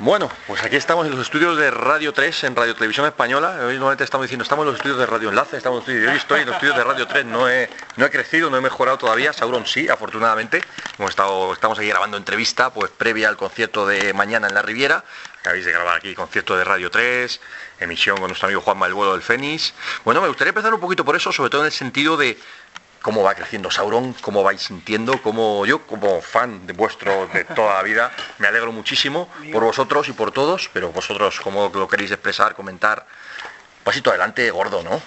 Bueno, pues aquí estamos en los estudios de Radio 3, en Radio Televisión Española. Hoy normalmente estamos diciendo, estamos en los estudios de Radio Enlace, estamos en hoy estoy en los estudios de Radio 3, no he, no he crecido, no he mejorado todavía, Sauron sí, afortunadamente. Hemos estado, estamos aquí grabando entrevista, pues previa al concierto de mañana en la Riviera. Acabáis de grabar aquí concierto de Radio 3, emisión con nuestro amigo Juanma el vuelo del Fénix. Bueno, me gustaría empezar un poquito por eso, sobre todo en el sentido de cómo va creciendo Sauron, cómo vais sintiendo, cómo yo como fan de vuestro de toda la vida me alegro muchísimo por vosotros y por todos, pero vosotros cómo lo queréis expresar, comentar, pasito adelante gordo, ¿no?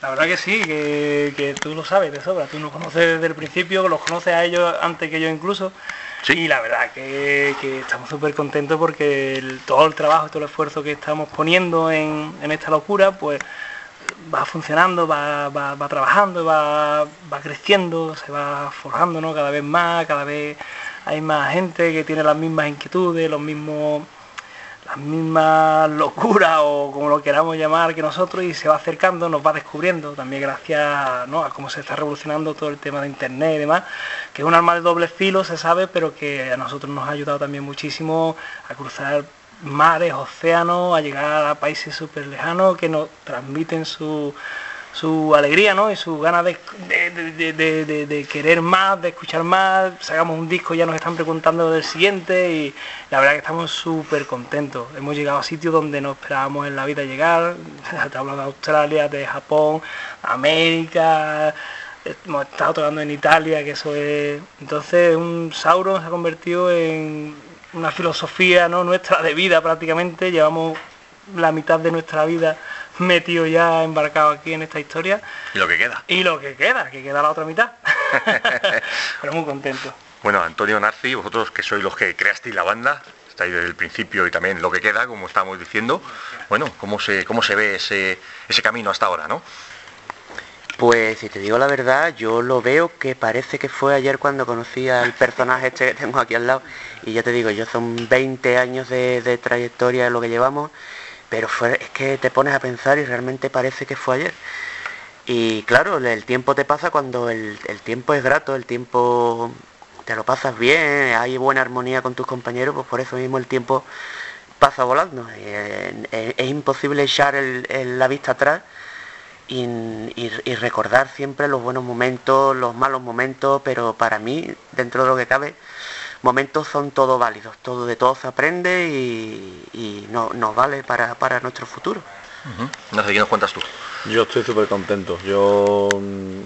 La verdad que sí, que, tú lo sabes de sobra, tú nos conoces desde el principio, los conoces a ellos antes que yo incluso. Sí. Y la verdad que, estamos súper contentos porque todo el trabajo, todo el esfuerzo que estamos poniendo en, en esta locura, pues va funcionando, va, va, trabajando, va, va, creciendo, se va forjando ¿no? cada vez más, cada vez hay más gente que tiene las mismas inquietudes, los mismos las mismas locuras o como lo queramos llamar que nosotros y se va acercando, nos va descubriendo, también gracias ¿no? a cómo se está revolucionando todo el tema de internet y demás, que es un arma de doble filo, se sabe, pero que a nosotros nos ha ayudado también muchísimo a cruzar mares, océanos, a llegar a países súper lejanos que nos transmiten su, su alegría ¿no? y su ganas de, de, querer más, de escuchar más. Sacamos un disco, ya nos están preguntando del siguiente y la verdad que estamos súper contentos. Hemos llegado a sitios donde no esperábamos en la vida llegar. Te hablo de Australia, de Japón, América. Hemos estado tocando en Italia, que eso es. Entonces, un Sauron se ha convertido en una filosofía ¿no? nuestra de vida prácticamente, llevamos la mitad de nuestra vida metido ya embarcado aquí en esta historia. Y lo que queda. Y lo que queda, que queda la otra mitad. Pero muy contento. Bueno, Antonio Narci, vosotros que sois los que creasteis la banda, estáis desde el principio y también lo que queda, como estábamos diciendo. Bueno, ¿cómo se, cómo se ve ese, ese camino hasta ahora, no? Pues si te digo la verdad, yo lo veo que parece que fue ayer cuando conocí al personaje este que tengo aquí al lado. Y ya te digo, yo son 20 años de, trayectoria de lo que llevamos, pero es que te pones a pensar y realmente parece que fue ayer. Y claro, el tiempo te pasa cuando el, tiempo es grato, el tiempo te lo pasas bien, hay buena armonía con tus compañeros, pues por eso mismo el tiempo pasa volando. Eh, es, imposible echar la vista atrás y, recordar siempre los buenos momentos, los malos momentos, pero para mí, dentro de lo que cabe, momentos son todos válidos, todo de todo se aprende y, no, nos vale para, nuestro futuro. No sé, ¿qué nos cuentas tú? Yo estoy súper contento. Yo mm,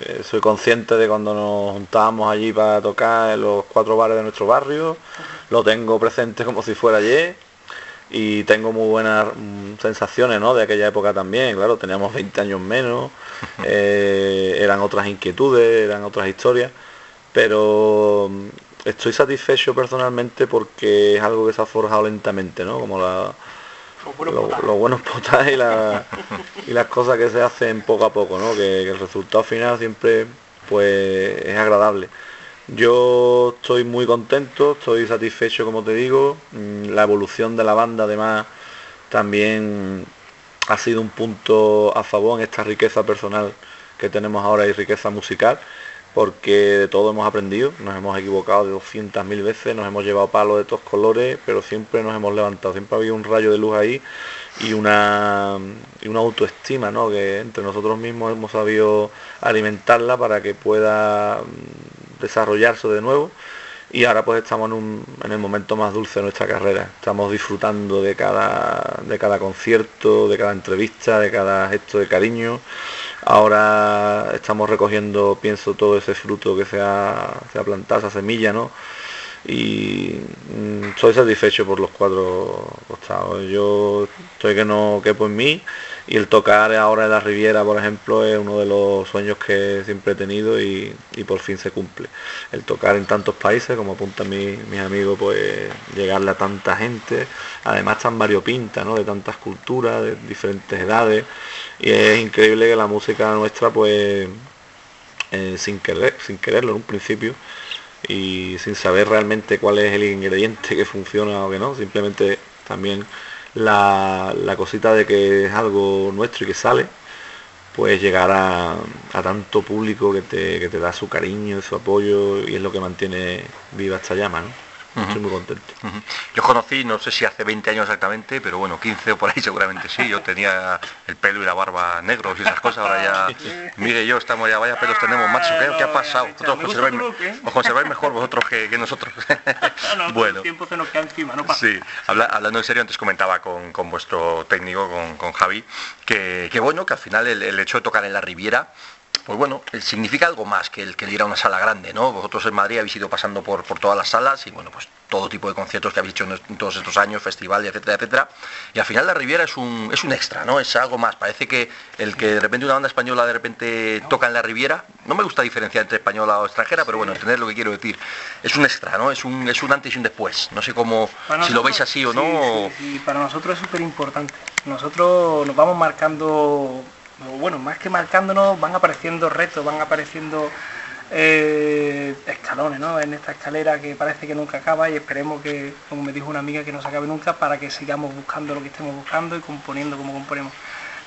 eh, soy consciente de cuando nos juntábamos allí para tocar en los cuatro bares de nuestro barrio. Lo tengo presente como si fuera ayer y tengo muy buenas mm, sensaciones ¿no? de aquella época también, claro, teníamos 20 años menos, eh, eran otras inquietudes, eran otras historias, pero mm, estoy satisfecho personalmente porque es algo que se ha forjado lentamente, ¿no? Como la, los buenos potajes y, y, las cosas que se hacen poco a poco, ¿no? Que, que el resultado final siempre pues es agradable. Yo estoy muy contento, estoy satisfecho como te digo. Mm, la evolución de la banda además también ha sido un punto a favor en esta riqueza personal que tenemos ahora y riqueza musical, porque de todo hemos aprendido, nos hemos equivocado de 200.000 veces, nos hemos llevado palos de todos colores, pero siempre nos hemos levantado, siempre ha habido un rayo de luz ahí y una, y una autoestima, ¿no? que entre nosotros mismos hemos sabido alimentarla para que pueda desarrollarse de nuevo y ahora pues estamos en, el momento más dulce de nuestra carrera. Estamos disfrutando de cada, de cada concierto, de cada entrevista, de cada gesto de cariño. Ahora estamos recogiendo, pienso, todo ese fruto que se ha, se ha plantado, esa semilla, ¿no? Y mm, estoy satisfecho por los cuatro costados. Yo estoy que no quepo en mí y el tocar ahora en la Riviera, por ejemplo, es uno de los sueños que siempre he tenido y, por fin se cumple. El tocar en tantos países, como apuntan mis amigos, pues llegarle a tanta gente, además tan variopinta, ¿no? De tantas culturas, de diferentes edades, y es increíble que la música nuestra, pues, eh, sin, querer, sin quererlo en un principio, y sin saber realmente cuál es el ingrediente que funciona o que no, simplemente también la, cosita de que es algo nuestro y que sale, pues llegar a, tanto público que te, que te, da su cariño, su apoyo y es lo que mantiene viva esta llama. ¿no? Estoy muy contento. Yo conocí, no sé si hace 20 años exactamente, pero bueno, 15 o por ahí seguramente sí. Yo tenía el pelo y la barba negros y esas cosas. Ahora ya Miguel y yo estamos ya, vaya pelos tenemos, macho. ¿Qué, ha pasado? Vosotros os conserváis, mejor vosotros que, nosotros. bueno. El tiempo se nos queda encima, no pasa. Sí, hablando en serio, antes comentaba con, vuestro técnico, con, Javi, que, bueno, que al final el hecho de tocar en la Riviera pues bueno, eh, significa algo más que el que ir a una sala grande, ¿no? Vosotros en Madrid habéis ido pasando por, por todas las salas y bueno, pues todo tipo de conciertos que habéis hecho en todos estos años, festivales, etcétera, etcétera. Y al final la Riviera es un, es un extra, ¿no? Es algo más. Parece que el que de repente una banda española de repente toca en la Riviera, no me gusta diferenciar entre española o extranjera, pero bueno, entender lo que quiero decir. Es un extra, ¿no? Es un, es un antes y un después. No sé cómo, si lo veis así o no. Sí, para nosotros es súper importante. Nosotros nos vamos marcando bueno, más que marcándonos, van apareciendo retos, van apareciendo eh, escalones, ¿no? En esta escalera que parece que nunca acaba y esperemos que, como me dijo una amiga, que no se acabe nunca para que sigamos buscando lo que estemos buscando y componiendo como componemos.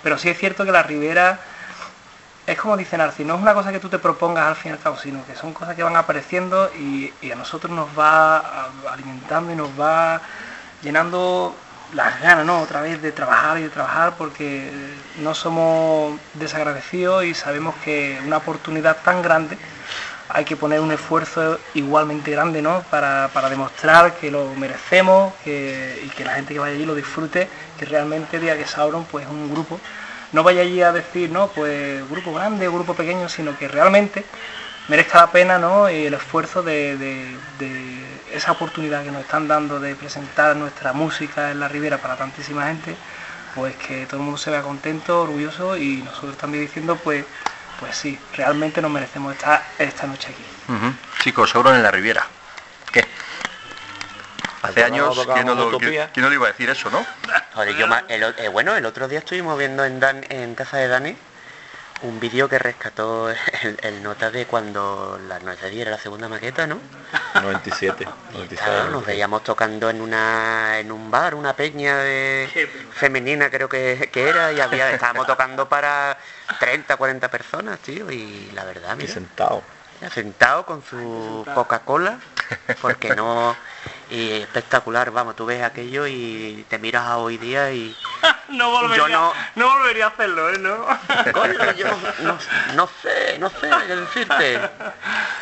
Pero sí es cierto que la ribera es como dice Narci, no es una cosa que tú te propongas al fin y al cabo, sino que son cosas que van apareciendo y a nosotros nos va alimentando y nos va llenando las ganas, ¿no? Otra vez de trabajar y de trabajar porque no somos desagradecidos y sabemos que una oportunidad tan grande hay que poner un esfuerzo igualmente grande, ¿no? Para, demostrar que lo merecemos y que la gente que vaya allí lo disfrute, que realmente diga que Sauron pues es un grupo. No vaya allí a decir, no, pues grupo grande o grupo pequeño, sino que realmente merezca la pena, ¿no? El esfuerzo de esa oportunidad que nos están dando de presentar nuestra música en la Ribera para tantísima gente, pues que todo el mundo se vea contento, orgulloso y nosotros también diciendo, pues, pues sí, realmente nos merecemos estar esta noche aquí. Chicos, Sauron en la Riviera. ¿Qué? Hace años que no, lo, iba a decir eso, ¿no? Eh, bueno, el otro día estuvimos viendo en, Dan, en casa de Dani un vídeo que rescató el, nota de cuando la nuestra era la segunda maqueta, ¿no? 97. nos veíamos tocando en una en un bar, una peña de femenina creo que, era, y había, estábamos tocando para 30, 40 personas, tío, y la verdad, mira. sentado. Sentado con su Coca-Cola, porque no y espectacular, vamos, tú ves aquello y te miras a hoy día y no volvería, no, no volvería a hacerlo, ¿eh? ¿no? yo no, sé, no sé qué decirte.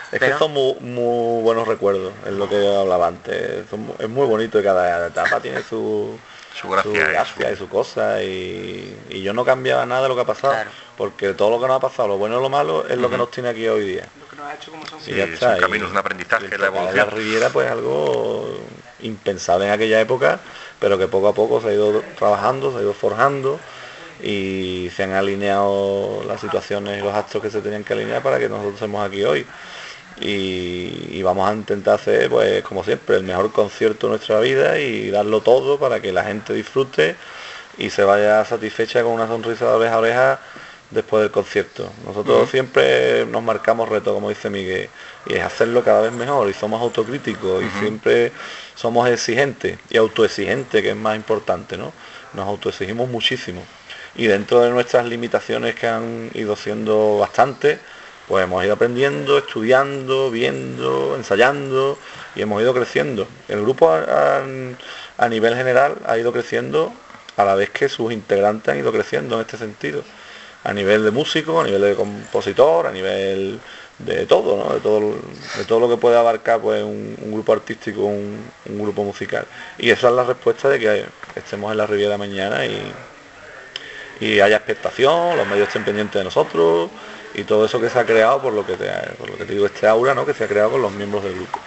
Es que son muy, buenos recuerdos, es lo que hablaba antes. es muy bonito y cada etapa tiene su, su gracia, y su cosa y, yo no cambiaba nada de lo que ha pasado porque todo lo que nos ha pasado lo bueno y lo malo es lo que nos tiene aquí hoy día. Lo que nos ha hecho como son. Sí, un camino un aprendizaje la evolución la Riviera pues algo impensable en aquella época pero que poco a poco se ha ido trabajando se ha ido forjando y se han alineado las situaciones y los actos que se tenían que alinear para que nosotros estemos aquí hoy y, vamos a intentar hacer, pues como siempre, el mejor concierto de nuestra vida y darlo todo para que la gente disfrute y se vaya satisfecha con una sonrisa de oreja a oreja después del concierto. Nosotros siempre nos marcamos reto, como dice Miguel, y es hacerlo cada vez mejor y somos autocríticos y siempre somos exigentes y autoexigentes, que es más importante, ¿no? Nos autoexigimos muchísimo. Y dentro de nuestras limitaciones que han ido siendo bastante, pues hemos ido aprendiendo, estudiando, viendo, ensayando y hemos ido creciendo. El grupo a, nivel general ha ido creciendo a la vez que sus integrantes han ido creciendo en este sentido. A nivel de músico, a nivel de compositor, a nivel de todo, ¿no? de, todo de todo lo que puede abarcar pues, un, grupo artístico, un, grupo musical. Y esa es la respuesta de que estemos en la Riviera mañana y, y haya expectación, los medios estén pendientes de nosotros, y todo eso que se ha creado por lo que te, por lo que te digo este aura ¿no? que se ha creado con los miembros del grupo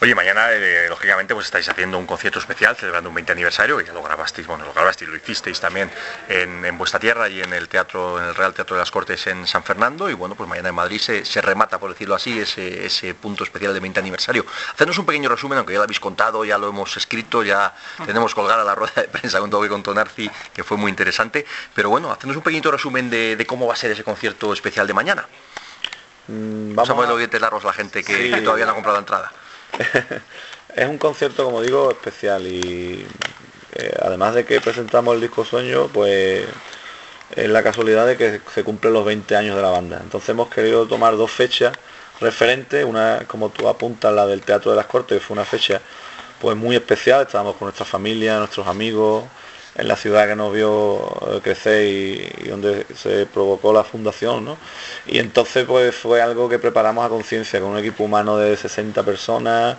Oye, mañana, eh, lógicamente, pues estáis haciendo un concierto especial, celebrando un 20 aniversario, que ya lo grabasteis, bueno, lo grabasteis, lo hicisteis también en, vuestra tierra y en el teatro, en el Real Teatro de las Cortes en San Fernando, y bueno, pues mañana en Madrid se, remata, por decirlo así, ese, punto especial de 20 aniversario. Hacernos un pequeño resumen, aunque ya lo habéis contado, ya lo hemos escrito, ya tenemos colgada la rueda de prensa con todo que contó Narci, que fue muy interesante, pero bueno, hacernos un pequeño resumen de, cómo va a ser ese concierto especial de mañana. Mm, vamos, a poner los dientes largos la gente que, todavía no ha comprado entrada. es un concierto, como digo, especial y eh, además de que presentamos el disco Sueño, pues es la casualidad de que se cumplen los 20 años de la banda. Entonces hemos querido tomar dos fechas referentes, una como tú apuntas la del Teatro de las Cortes, que fue una fecha pues muy especial, estábamos con nuestra familia, nuestros amigos, en la ciudad que nos vio eh, crecer y, donde se provocó la fundación, ¿no? Y entonces pues fue algo que preparamos a conciencia, con un equipo humano de 60 personas,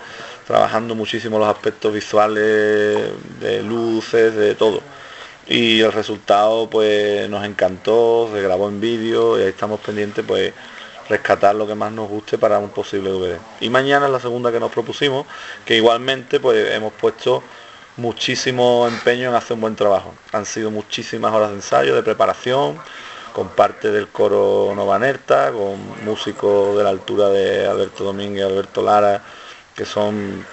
trabajando muchísimo los aspectos visuales, de luces, de todo. Y el resultado pues nos encantó, se grabó en vídeo y ahí estamos pendientes pues rescatar lo que más nos guste para un posible DVD. Y mañana es la segunda que nos propusimos, que igualmente pues hemos puesto muchísimo empeño en hacer un buen trabajo. Han sido muchísimas horas de ensayo, de preparación, con parte del coro Novanerta, con músicos de la altura de Alberto Domínguez, Alberto Lara, que son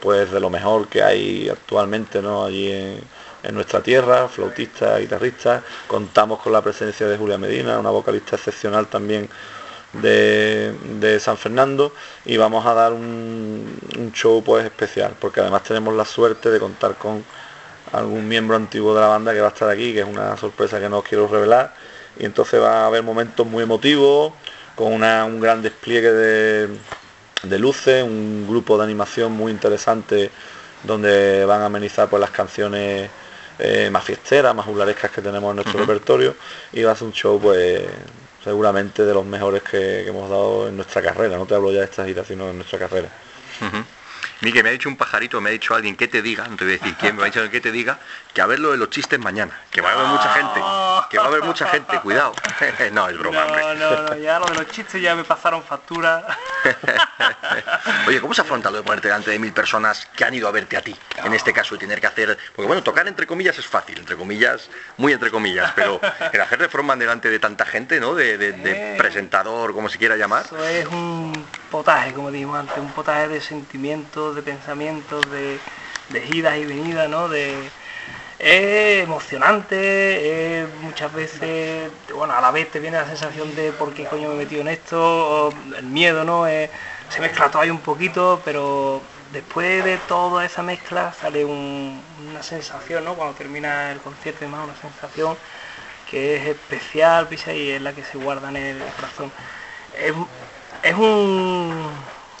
pues de lo mejor que hay actualmente ¿no? allí en, en nuestra tierra, flautista, guitarrista. Contamos con la presencia de Julia Medina, una vocalista excepcional también de, San Fernando y vamos a dar un, show pues especial porque además tenemos la suerte de contar con algún miembro antiguo de la banda que va a estar aquí que es una sorpresa que no os quiero revelar. Y entonces va a haber momentos muy emotivos con un gran despliegue de, de luces un grupo de animación muy interesante donde van a amenizar pues las canciones eh, más fiesteras, más juglarescas que tenemos en nuestro repertorio. Y va a ser un show pues seguramente de los mejores que, hemos dado en nuestra carrera. No te hablo ya de esta gira, sino en nuestra carrera. Miguel, me ha dicho un pajarito, me ha dicho alguien que te diga, no te voy a decir quién, me ha dicho que te diga, que a ver lo de los chistes mañana, que va a haber mucha gente, que va a haber mucha gente, cuidado. no, es broma, no, No, no, ya lo de los chistes ya me pasaron factura. Oye, ¿cómo se afronta lo de ponerte delante de mil personas que han ido a verte a ti? En este caso, y tener que hacer, porque bueno, tocar entre comillas es fácil, entre comillas, muy entre comillas, pero el hacer de forma delante de tanta gente, ¿no? De, de presentador, como se quiera llamar. Eso es un potaje, como dijimos antes, un potaje de sentimientos de pensamientos, de, idas y venidas, ¿no? De, es emocionante, muchas veces, bueno, a la vez te viene la sensación de por qué coño me he metido en esto, el miedo, ¿no? se mezcla todo ahí un poquito, pero después de toda esa mezcla sale una sensación, ¿no? Cuando termina el concierto, más una sensación que es especial, y es la que se guarda en el corazón. es un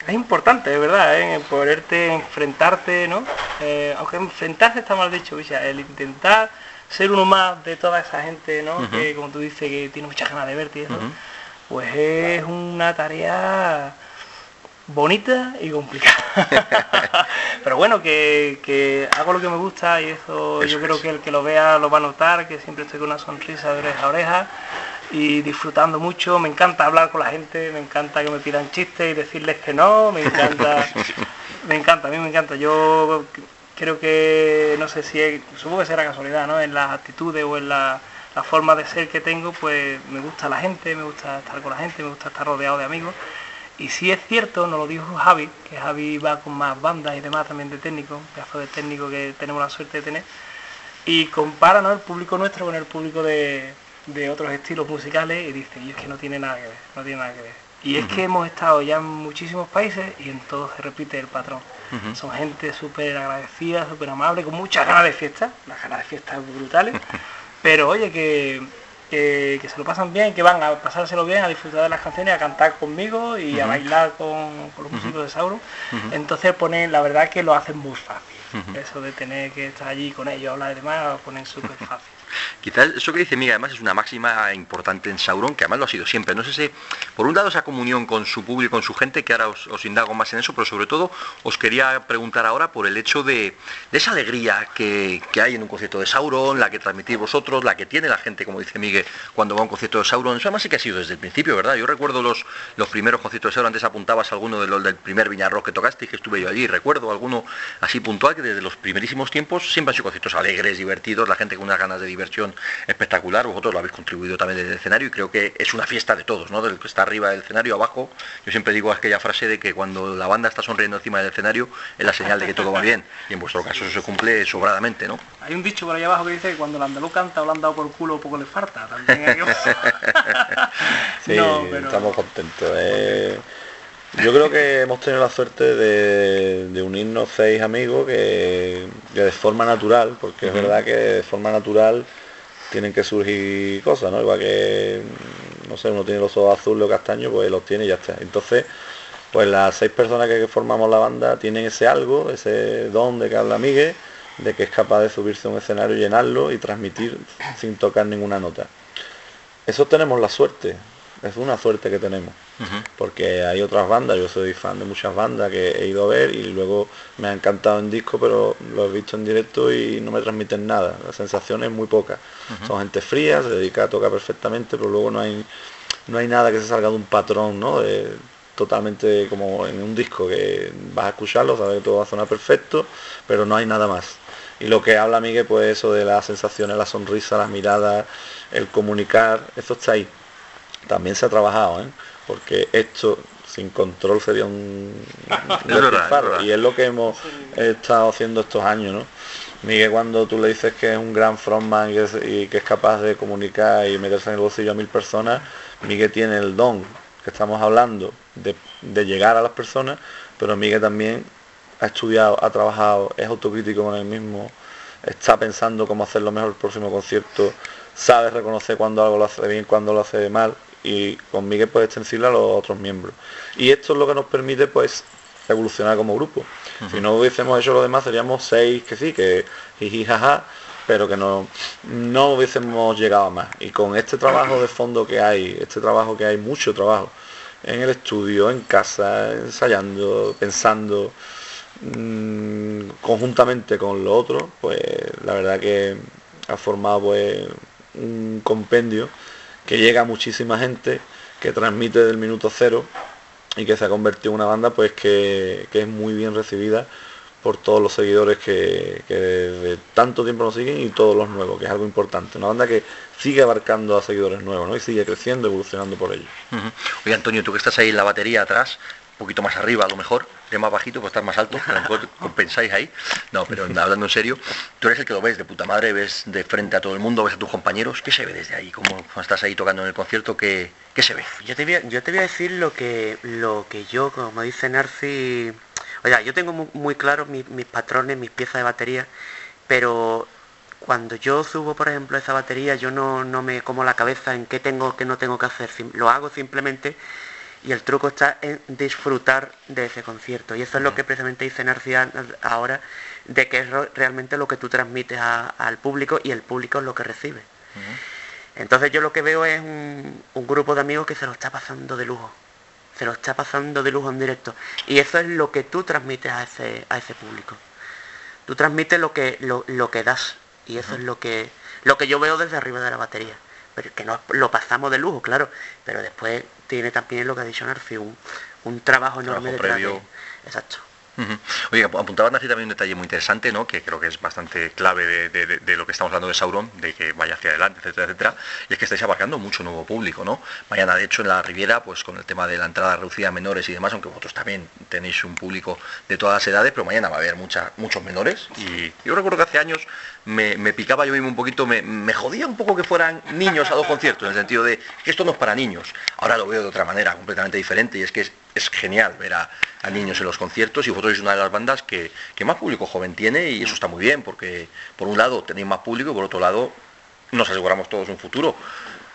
es importante, de verdad, ¿eh? poderte enfrentarte, ¿no? Eh, aunque enfrentarse está mal dicho, el intentar ser uno más de toda esa gente, ¿no? Que como tú dices, que tiene muchas ganas de verte y eso, pues es una tarea bonita y complicada. Pero bueno, que, hago lo que me gusta y eso, yo creo que el que lo vea lo va a notar, que siempre estoy con una sonrisa de oreja a oreja y disfrutando mucho. Me encanta hablar con la gente, me encanta que me pidan chistes y decirles que no, me encanta, me encanta, a mí me encanta. Yo creo que, no sé si, supongo que será casualidad, ¿no? En las actitudes o en la, forma de ser que tengo, pues me gusta la gente, me gusta estar con la gente, me gusta estar rodeado de amigos. Y si es cierto, nos lo dijo Javi, que Javi va con más bandas y demás también de técnico, un pedazo de técnico que tenemos la suerte de tener, y compara el público nuestro con el público de, de otros estilos musicales y dice, y es que no tiene nada que ver, no tiene nada que ver. Y es que hemos estado ya en muchísimos países y en todos se repite el patrón. Son gente súper agradecida, súper amable, con muchas ganas de fiesta, las ganas de fiesta brutales, pero oye, que, que, se lo pasan bien, que van a pasárselo bien, a disfrutar de las canciones, a cantar conmigo y a bailar con, los músicos de Sauro. Entonces ponen, la verdad que lo hacen muy fácil. Eso de tener que estar allí con ellos, hablar y demás, lo ponen súper fácil. Quizás eso que dice Miguel además es una máxima importante en Sauron, que además lo ha sido siempre. No sé si, por un lado, esa comunión con su público, con su gente, que ahora os, indago más en eso, pero sobre todo os quería preguntar ahora por el hecho de, esa alegría que, hay en un concierto de Sauron, la que transmitís vosotros, la que tiene la gente, como dice Miguel, cuando va a un concierto de Sauron. Eso además sí que ha sido desde el principio, ¿verdad? Yo recuerdo los, los primeros conciertos de Sauron, antes apuntabas alguno de los del primer Viñarro que tocaste y que estuve yo allí, recuerdo alguno así puntual que desde los primerísimos tiempos siempre han sido conciertos alegres, divertidos, la gente con unas ganas de diversión espectacular, vosotros lo habéis contribuido también desde el escenario y creo que es una fiesta de todos, ¿no? Del que está arriba del escenario, abajo. Yo siempre digo aquella frase de que cuando la banda está sonriendo encima del escenario es la señal de que todo va bien y en vuestro caso eso se cumple sobradamente, ¿no? Hay un dicho por ahí abajo que dice que cuando el andaluz canta o lo han dado por culo poco le falta. También hay... sí, estamos contentos. Eh. Yo creo que hemos tenido la suerte de, unirnos seis amigos que, de forma natural, porque es verdad que de forma natural tienen que surgir cosas, ¿no? Igual que, no sé, uno tiene los ojos azules o castaños, pues los tiene y ya está. Entonces, pues las seis personas que formamos la banda tienen ese algo, ese don de que habla Miguel, de que es capaz de subirse a un escenario, llenarlo y transmitir sin tocar ninguna nota. Eso tenemos la suerte, es una suerte que tenemos. Porque hay otras bandas, yo soy fan de muchas bandas que he ido a ver y luego me ha encantado en disco, pero lo he visto en directo y no me transmiten nada. La sensación es muy poca. Son gente fría, se dedica a tocar perfectamente, pero luego no hay no hay nada que se salga de un patrón, ¿no? totalmente como en un disco que vas a escucharlo, sabes que todo va a sonar perfecto, pero no hay nada más. Y lo que habla Miguel, pues eso de las sensaciones, la sonrisa, las miradas, el comunicar, eso está ahí. También se ha trabajado, ¿eh? porque esto sin control sería un, y es lo que hemos estado haciendo estos años, ¿no? Miguel cuando tú le dices que es un gran frontman y, que es capaz de comunicar y meterse en el bolsillo a mil personas, Miguel tiene el don que estamos hablando de, de llegar a las personas, pero Miguel también ha estudiado, ha trabajado, es autocrítico con él mismo, está pensando cómo hacerlo mejor el próximo concierto, sabe reconocer cuando algo lo hace bien, cuando lo hace mal, y con Miguel puede extensible a los otros miembros. Y esto es lo que nos permite pues evolucionar como grupo. Si no hubiésemos hecho lo demás seríamos seis que sí, que jiji jaja, pero que no, no hubiésemos llegado a más. Y con este trabajo de fondo que hay, este trabajo que hay, mucho trabajo, en el estudio, en casa, ensayando, pensando, mm, conjuntamente con lo otro, pues la verdad que ha formado pues un compendio que llega muchísima gente, que transmite del minuto cero y que se ha convertido en una banda pues que, es muy bien recibida por todos los seguidores que, de tanto tiempo nos siguen y todos los nuevos, que es algo importante. Una banda que sigue abarcando a seguidores nuevos ¿no? y sigue creciendo, evolucionando por ello. Oye Antonio, tú que estás ahí en la batería atrás, poquito más arriba a lo mejor, de más bajito, pues estar más alto, a lo mejor compensáis ahí. No, pero hablando en serio, tú eres el que lo ves de puta madre, ves de frente a todo el mundo, ves a tus compañeros, ¿qué se ve desde ahí? ¿Cómo estás ahí tocando en el concierto? ¿Qué, qué se ve? Yo te, voy a, yo te voy a decir lo que, lo que yo, como dice Narci, oye, yo tengo muy, claro mis, patrones, mis piezas de batería, pero cuando yo subo, por ejemplo, esa batería, yo no, no me como la cabeza en qué tengo, qué no tengo que hacer. Lo hago simplemente y el truco está en disfrutar de ese concierto. Y eso es lo que precisamente dice Narcía ahora, de que es realmente lo que tú transmites al público y el público es lo que recibe. Entonces yo lo que veo es un, grupo de amigos que se lo está pasando de lujo. Se lo está pasando de lujo en directo. Y eso es lo que tú transmites a ese, a ese público. Tú transmites lo que, lo, que das. Y eso es lo que, lo que yo veo desde arriba de la batería pero que no lo pasamos de lujo, claro, pero después tiene también lo que ha dicho Narfi, un, un trabajo enorme de previo. Exacto. Oye, apuntaba así también un detalle muy interesante, ¿no? que creo que es bastante clave de, lo que estamos hablando de Sauron, de que vaya hacia adelante, etcétera, etcétera, y es que estáis abarcando mucho nuevo público, ¿no? Mañana, de hecho, en la Riviera, pues con el tema de la entrada reducida a menores y demás, aunque vosotros también tenéis un público de todas las edades, pero mañana va a haber mucha, muchos menores, y yo recuerdo que hace años me, picaba yo mismo un poquito, me, me, jodía un poco que fueran niños a dos conciertos, en el sentido de que esto no es para niños. Ahora lo veo de otra manera, completamente diferente, y es que es, genial ver a, niños en los conciertos, y vosotros sois una de las bandas que, más público joven tiene, y eso está muy bien, porque por un lado tenéis más público, y por otro lado nos aseguramos todos un futuro.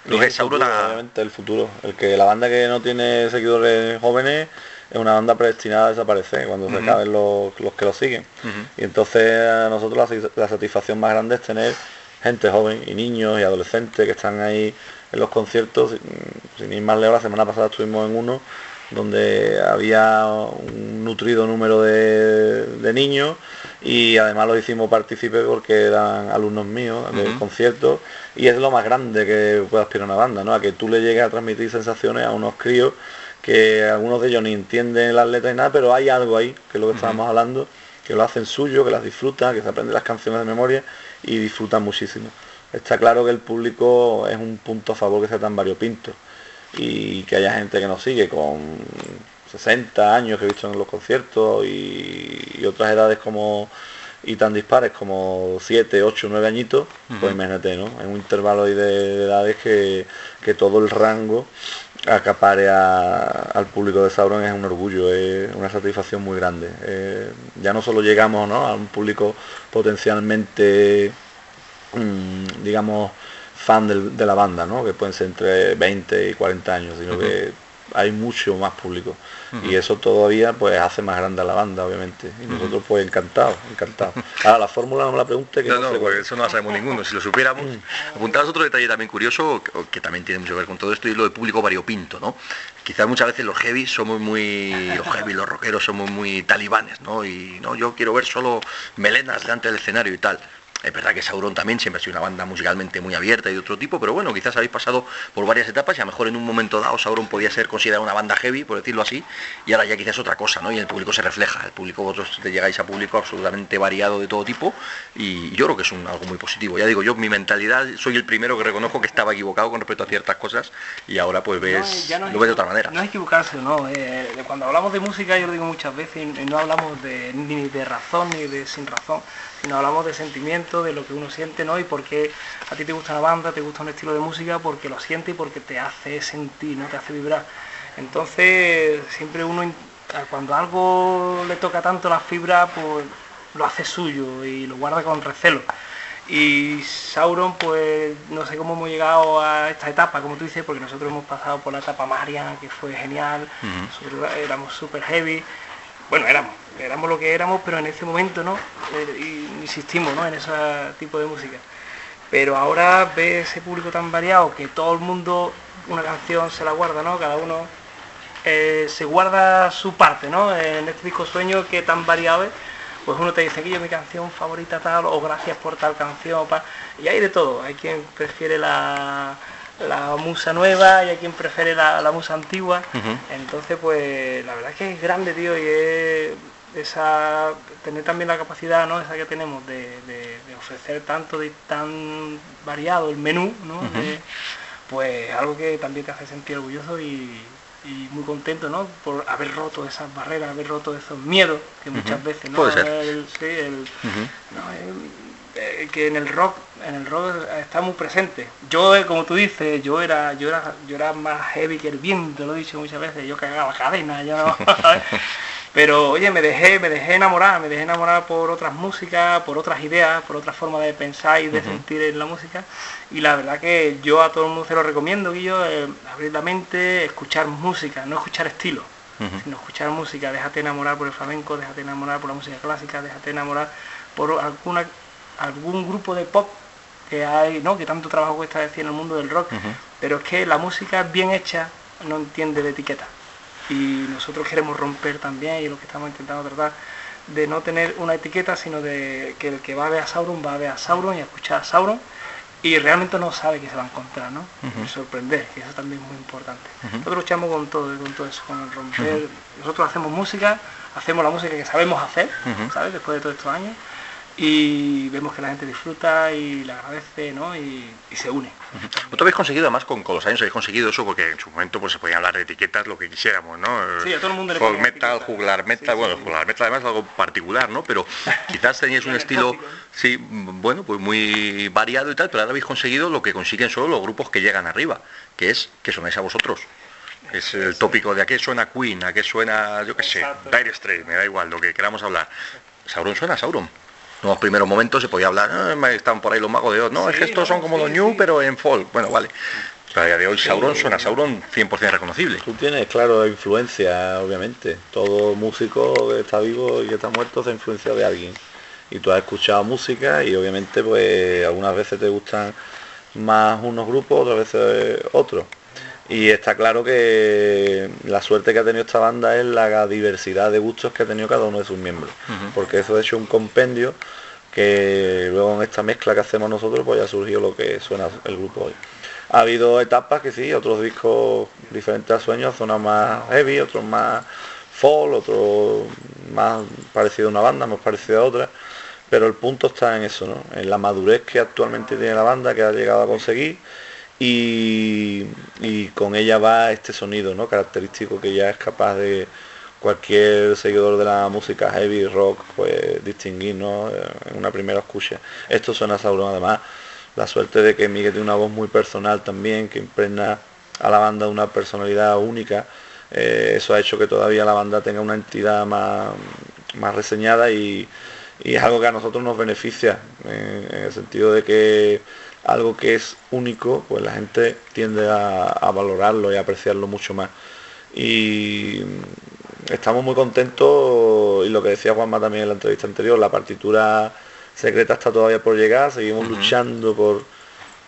Lo que es obviamente el futuro. El que la banda que no tiene seguidores jóvenes es una banda predestinada a desaparecer cuando se acaben los, que lo siguen. Y entonces a nosotros la, satisfacción más grande es tener gente joven y niños y adolescentes que están ahí en los conciertos. Sin ir más lejos, la semana pasada estuvimos en uno donde había un nutrido número de, niños y además los hicimos partícipes porque eran alumnos míos del concierto y es lo más grande que puede aspirar una banda, ¿no? A que tú le llegues a transmitir sensaciones a unos críos que algunos de ellos ni entienden las letras y nada, pero hay algo ahí, que es lo que estábamos hablando, que lo hacen suyo, que las disfrutan, que se aprenden las canciones de memoria y disfrutan muchísimo. Está claro que el público es un punto a favor que sea tan variopinto y que haya gente que nos sigue con 60 años que he visto en los conciertos y, otras edades como y tan dispares como 7, 8, 9 añitos, pues imagínate, ¿no? En un intervalo de, de edades que, que todo el rango acapare al público de Sauron es un orgullo, es una satisfacción muy grande. Eh, ya no solo llegamos a un público potencialmente, mm, digamos, fan de la banda, ¿no? que pueden ser entre 20 y 40 años, sino que hay mucho más público. Y eso todavía pues hace más grande a la banda obviamente. Y nosotros pues encantados encantados. Ahora la fórmula no me la pregunte que no, no, pues eso no la sabemos ninguno. Si lo supiéramos apuntabas otro detalle también curioso que, también tiene mucho que ver con todo esto y lo del público variopinto no quizás muchas veces los heavy somos muy los heavy los rockeros somos muy talibanes no y no yo quiero ver solo melenas delante del escenario y tal es verdad que Sauron también siempre ha sido una banda musicalmente muy abierta y de otro tipo, pero bueno, quizás habéis pasado por varias etapas y a lo mejor en un momento dado Sauron podía ser considerada una banda heavy, por decirlo así, y ahora ya quizás otra cosa, ¿no? Y el público se refleja, el público, vosotros te llegáis a público absolutamente variado de todo tipo y yo creo que es un, algo muy positivo. Ya digo, yo mi mentalidad, soy el primero que reconozco que estaba equivocado con respecto a ciertas cosas y ahora pues ves, lo ves de otra manera. No es equivocarse, no. Eh, cuando hablamos de música, yo lo digo muchas veces, no hablamos de, ni de razón ni de sin razón sino hablamos de sentimiento, de lo que uno siente, ¿no? Y por qué a ti te gusta una banda, te gusta un estilo de música, porque lo siente y porque te hace sentir, ¿no? Te hace vibrar. Entonces, siempre uno, cuando algo le toca tanto la fibra, pues lo hace suyo y lo guarda con recelo. Y Sauron, pues no sé cómo hemos llegado a esta etapa, como tú dices, porque nosotros hemos pasado por la etapa Marian, que fue genial, éramos súper heavy, bueno, éramos, éramos lo que éramos, pero en ese momento, ¿no? Eh, insistimos, ¿no? En ese tipo de música. Pero ahora ve ese público tan variado que todo el mundo una canción se la guarda, ¿no? Cada uno eh, se guarda su parte, ¿no? En este disco sueño que tan variado es, pues uno te dice que yo mi canción favorita tal, o gracias por tal canción, y hay de todo. Hay quien prefiere la, la musa nueva y hay quien prefiere la, musa antigua. Entonces, pues la verdad es que es grande, tío, y es esa tener también la capacidad, ¿no? Esa que tenemos de, ofrecer tanto de tan variado el menú, ¿no? pues algo que también te hace sentir orgulloso y, muy contento, ¿no? Por haber roto esas barreras, haber roto esos miedos que muchas veces, ¿no? Eh, que en el rock en el rock está muy presente. Yo eh, como tú dices yo era yo era yo era más heavy que el viento lo he dicho muchas veces yo cagaba cadena yo pero oye me dejé me dejé enamorar me dejé enamorar por otras músicas por otras ideas por otra forma de pensar y de sentir en la música. Y la verdad que yo a todo el mundo se lo recomiendo Guillo eh, abrir la mente escuchar música no escuchar estilo sino escuchar música. Déjate enamorar por el flamenco déjate enamorar por la música clásica déjate enamorar por alguna algún grupo de pop que hay, ¿no? Que tanto trabajo cuesta decir en el mundo del rock, pero es que la música bien hecha no entiende de etiqueta. Y nosotros queremos romper también, y lo que estamos intentando tratar, de no tener una etiqueta, sino de que el que va a ver a Sauron va a ver a Sauron y a escuchar a Sauron y realmente no sabe que se va a encontrar, ¿no? sorprender, que eso también es muy importante. Nosotros luchamos con todo, con todo eso, con el romper. Nosotros hacemos música, hacemos la música que sabemos hacer, ¿sabes? Después de todos estos años y vemos que la gente disfruta y le agradece ¿no? y, se une. ¿Vosotros habéis conseguido además con, los años habéis conseguido eso porque en su momento pues se podían hablar de etiquetas lo que quisiéramos, ¿no? Sí, a todo el mundo le Folk metal, juglar metal, bueno, juglar metal además es algo particular, ¿no? Pero quizás teníais un estilo, sí, bueno, pues muy variado y tal, pero ahora habéis conseguido lo que consiguen solo los grupos que llegan arriba, que es que sonáis a vosotros. Es el tópico de a qué suena Queen, a qué suena, yo qué sé, Dire Straits, me da igual, lo que queramos hablar. Sauron suena Sauron en los primeros momentos se podía hablar, ah, están por ahí los magos de Oz, no, es que estos son como los New, pero en folk. Bueno, vale. A día de hoy Sauron suena Sauron 100% reconocible. Tú tienes, claro, influencia, obviamente. Todo músico que está vivo y que está muerto se ha influenciado de alguien. Y tú has escuchado música y obviamente pues algunas veces te gustan más unos grupos, otras veces otros. Y está claro que la suerte que ha tenido esta banda es la diversidad de gustos que ha tenido cada uno de sus miembros. Porque eso ha hecho un compendio que luego en esta mezcla que hacemos nosotros pues ya surgió lo que suena el grupo hoy. Ha habido etapas que sí, otros discos diferentes a sueños, zonas más heavy, otros más folk, otros más parecido a una banda, más parecido a otra. Pero el punto está en eso, ¿no? En la madurez que actualmente tiene la banda, que ha llegado a conseguir y, con ella va este sonido ¿no? característico que ya es capaz de cualquier seguidor de la música heavy rock pues distinguir ¿no? en una primera escucha. Esto suena Sauron además. La suerte de que Miguel tiene una voz muy personal también, que impregna a la banda una personalidad única. Eh, eso ha hecho que todavía la banda tenga una entidad más, más reseñada y, es algo que a nosotros nos beneficia, en el sentido de que algo que es único, pues la gente tiende a, valorarlo y apreciarlo mucho más. y estamos muy contentos y lo que decía Juanma también en la entrevista anterior, la partitura secreta está todavía por llegar, seguimos luchando por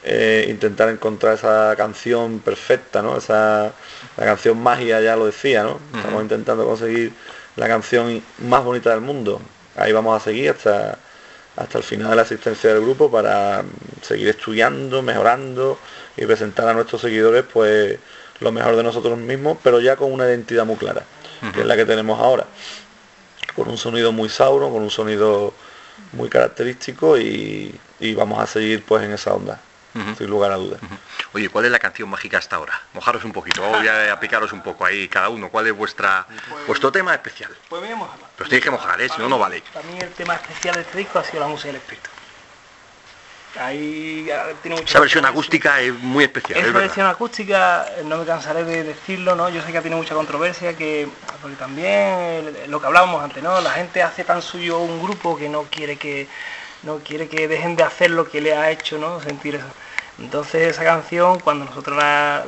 eh, intentar encontrar esa canción perfecta, ¿no? Esa, la canción magia ya lo decía, ¿no? Estamos intentando conseguir la canción más bonita del mundo. Ahí vamos a seguir hasta, hasta el final de la asistencia del grupo para seguir estudiando, mejorando y presentar a nuestros seguidores pues lo mejor de nosotros mismos, pero ya con una identidad muy clara, que es la que tenemos ahora. Con un sonido muy sauro, con un sonido muy característico y, vamos a seguir pues en esa onda, sin lugar a dudas. Oye, ¿cuál es la canción mágica hasta ahora? Mojaros un poquito, voy a picaros un poco ahí cada uno. ¿Cuál es vuestra vuestro tema especial? Pues voy a mojar. Pero tenéis que mojar, ¿eh? si no, no vale. Para mí el tema especial de este disco ha sido la música del espíritu. Ahí tiene Esa versión acústica es muy especial. Esa versión acústica, no me cansaré de decirlo, ¿no? Yo sé que tiene mucha controversia, que porque también lo que hablábamos antes, ¿no? La gente hace tan suyo un grupo que no quiere que no quiere que dejen de hacer lo que le ha hecho, ¿no? Sentir eso. Entonces esa canción, cuando nosotros la,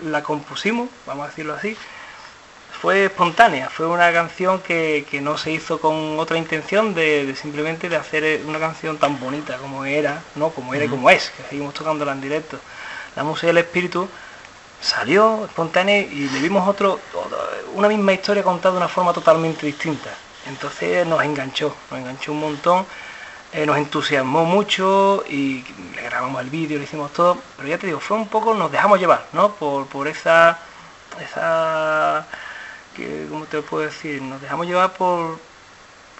la compusimos, vamos a decirlo así, fue espontánea, fue una canción que, no se hizo con otra intención de, simplemente de hacer una canción tan bonita como era, no como era y como es, que seguimos tocándola en directo. La música del espíritu salió espontánea y le vimos otro, una misma historia contada de una forma totalmente distinta. Entonces nos enganchó, nos enganchó un montón, eh, nos entusiasmó mucho y le grabamos el vídeo, le hicimos todo, pero ya te digo, fue un poco, nos dejamos llevar, ¿no? Por, por esa, esa que, ¿cómo te puedo decir? Nos dejamos llevar por,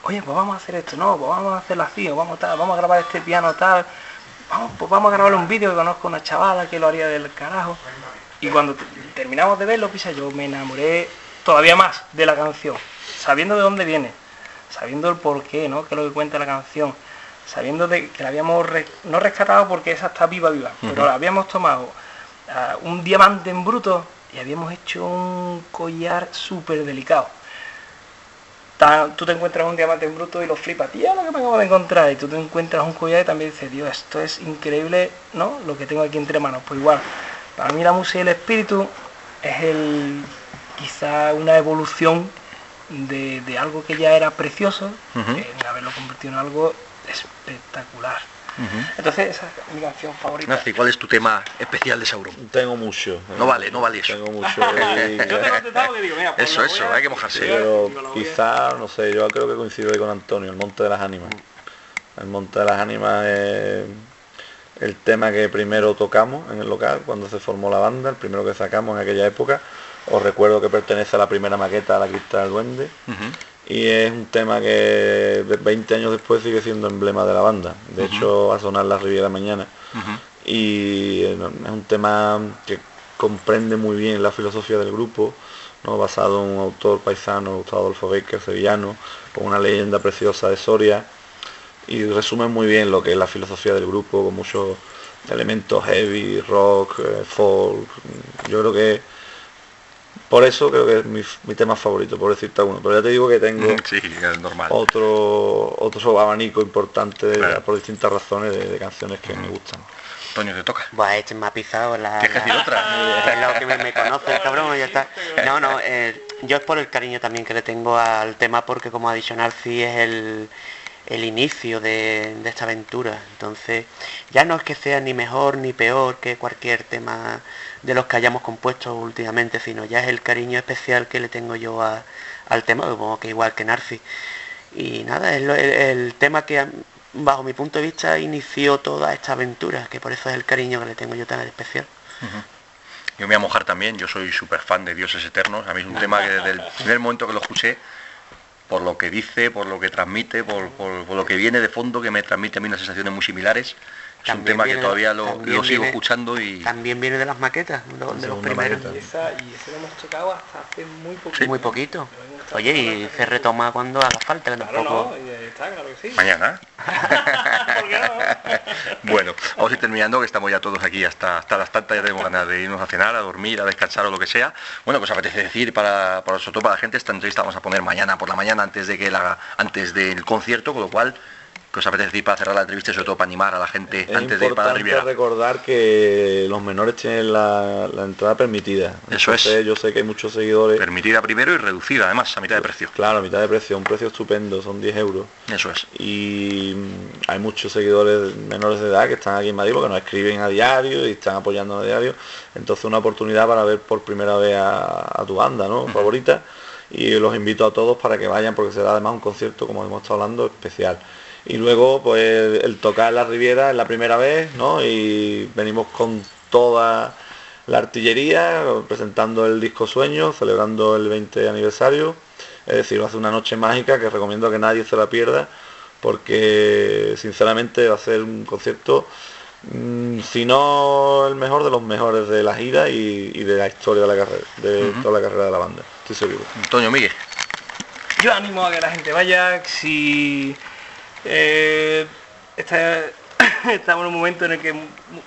oye, pues vamos a hacer esto, no, pues vamos a hacerlo así, o vamos, tal, vamos a grabar este piano tal, vamos, pues vamos a grabar un vídeo que conozco una chavala que lo haría del carajo. Y cuando terminamos de verlo, pisa, yo me enamoré todavía más de la canción, sabiendo de dónde viene, sabiendo el porqué, ¿no? Que es lo que cuenta la canción, sabiendo de que la habíamos no rescatado porque esa está viva, viva, pero la habíamos tomado ah, un diamante en bruto y habíamos hecho un collar súper delicado. tú te encuentras un diamante en bruto y lo flipas, tía, lo que me acabo de encontrar. Y tú te encuentras un collar y también dices, Dios, esto es increíble, ¿no? Lo que tengo aquí entre manos. Pues igual, para mí la música y el espíritu es el quizá una evolución de, algo que ya era precioso, en haberlo convertido en algo espectacular. Entonces, esa es mi canción favorita. ¿cuál es tu tema especial de Sauron? Tengo mucho. No vale, no vale eso. Tengo mucho. Pues eso, eso, hay que mojarse. Pero quizá, no sé, yo creo que coincido ahí con Antonio, el Monte de las Ánimas. El Monte de las Ánimas es el tema que primero tocamos en el local cuando se formó la banda, el primero que sacamos en aquella época. Os recuerdo que pertenece a la primera maqueta a la Crista del Duende y es un tema que 20 años después sigue siendo emblema de la banda. De hecho, va a sonar la Riviera mañana. Y es un tema que comprende muy bien la filosofía del grupo, ¿no? basado en un autor paisano, Gustavo Adolfo Becker, sevillano, con una leyenda preciosa de Soria. Y resume muy bien lo que es la filosofía del grupo, con muchos elementos heavy, rock, eh, folk. Yo creo que por eso creo que es mi, tema favorito, por decirte uno. Pero ya te digo que tengo normal. otro otro abanico importante por distintas razones de, canciones que me gustan. Toño, te toca. Buah, este me ha pisado la... ¿Qué decir otra? Es lo que me, conoce el cabrón, ya está. No, no, eh, yo es por el cariño también que le tengo al tema porque como ha dicho Narci es el, el inicio de, de, esta aventura. Entonces, ya no es que sea ni mejor ni peor que cualquier tema de los que hayamos compuesto últimamente, sino ya es el cariño especial que le tengo yo al tema, supongo que igual que Narci. Y nada, es el, tema que bajo mi punto de vista inició toda esta aventura, que por eso es el cariño que le tengo yo tan especial. Yo me voy a mojar también, yo soy súper fan de Dioses Eternos, a mí es un tema que desde el primer momento que lo escuché, por lo que dice, por lo que transmite, por, por, lo que viene de fondo, que me transmite a mí unas sensaciones muy similares, es un tema que todavía lo, sigo escuchando y... También viene de las maquetas, de los primeros. Y, esa, y ese lo hemos tocado hasta hace muy poquito. Muy poquito. Oye, y se retoma cuando haga falta, claro, No, está, claro que sí. Mañana. bueno, vamos a ir terminando, que estamos ya todos aquí hasta, hasta las tantas, ya tenemos ganas de irnos a cenar, a dormir, a descansar o lo que sea. Bueno, pues apetece decir para, para para la gente, esta entrevista vamos a poner mañana por la mañana antes de que la, antes del concierto, con lo cual que os apetece decir para cerrar la entrevista y sobre todo para animar a la gente Es antes de ir para la importante Riviera. recordar que los menores tienen la, la entrada permitida. Eso es. Yo sé que hay muchos seguidores. Permitida primero y reducida además a mitad de precio. Claro, a mitad de precio, un precio estupendo, son 10 euros. Eso es. Y mm, hay muchos seguidores menores de edad que están aquí en Madrid porque nos escriben a diario y están apoyando a diario. Entonces una oportunidad para ver por primera vez a, a tu banda, ¿no? Favorita. Y los invito a todos para que vayan porque será además un concierto, como hemos estado hablando, especial. Y luego, pues el tocar la Riviera es la primera vez, ¿no? Y venimos con toda la artillería, presentando el disco Sueño, celebrando el 20 aniversario. Es decir, va a ser una noche mágica que recomiendo que nadie se la pierda, porque sinceramente va a ser un concierto, mm, si no el mejor de los mejores de la gira y, y de la historia de la carrera, de toda la carrera de la banda. Estoy seguro. Antonio Miguel. Yo animo a que la gente vaya, si eh, está- estamos en un momento en el que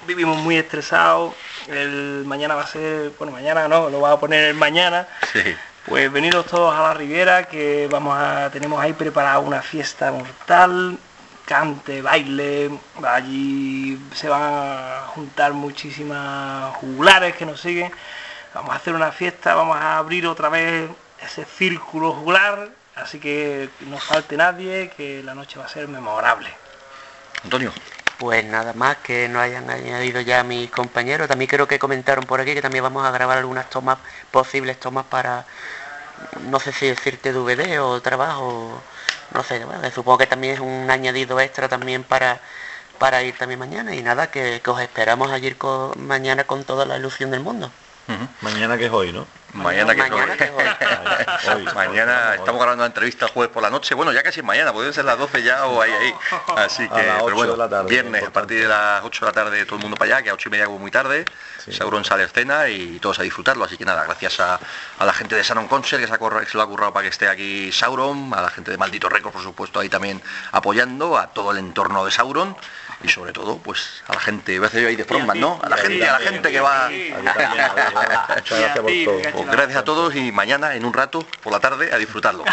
vivimos muy estresados, el mañana va a ser, bueno mañana no, lo va a poner el mañana, Sí. pues venidos todos a la Riviera, que vamos a, tenemos ahí preparada una fiesta mortal, cante, baile, allí se van a juntar muchísimas jugulares que nos siguen, vamos a hacer una fiesta, vamos a abrir otra vez ese círculo jugular, así que no falte nadie, que la noche va a ser memorable. Antonio. Pues nada más que nos hayan añadido ya mis compañeros. También creo que comentaron por aquí que también vamos a grabar algunas tomas, posibles tomas para, no sé si decirte DVD o trabajo, no sé, bueno, que supongo que también es un añadido extra también para, para ir también mañana. Y nada, que, que os esperamos allí con- mañana con toda la ilusión del mundo. Mañana que es hoy, ¿no? Mañana que Mañana es que es hoy. Hoy, hoy, mañana hoy. estamos grabando la entrevista el jueves por la noche. Bueno, ya casi es mañana, pueden ser las 12 ya o ahí ahí. Así que, A las pero 8 bueno, de la tarde, viernes a partir de las 8 de la tarde todo el mundo para allá, que a 8 y media como muy tarde. Sí. Sauron sale a escena y todos a disfrutarlo. Así que nada, gracias a, a la gente de Sanon Concert que se, ha corra- que se lo ha currado para que esté aquí Sauron, a la gente de Maldito Records, por supuesto, ahí también apoyando, a todo el entorno de Sauron y sobre todo, pues a la gente, a hacer yo ahí de frontman, ¿no? A la gente, a la gente que va. Muchas gracias por todo. Pues gracias a todos y mañana en un rato por la tarde a disfrutarlo.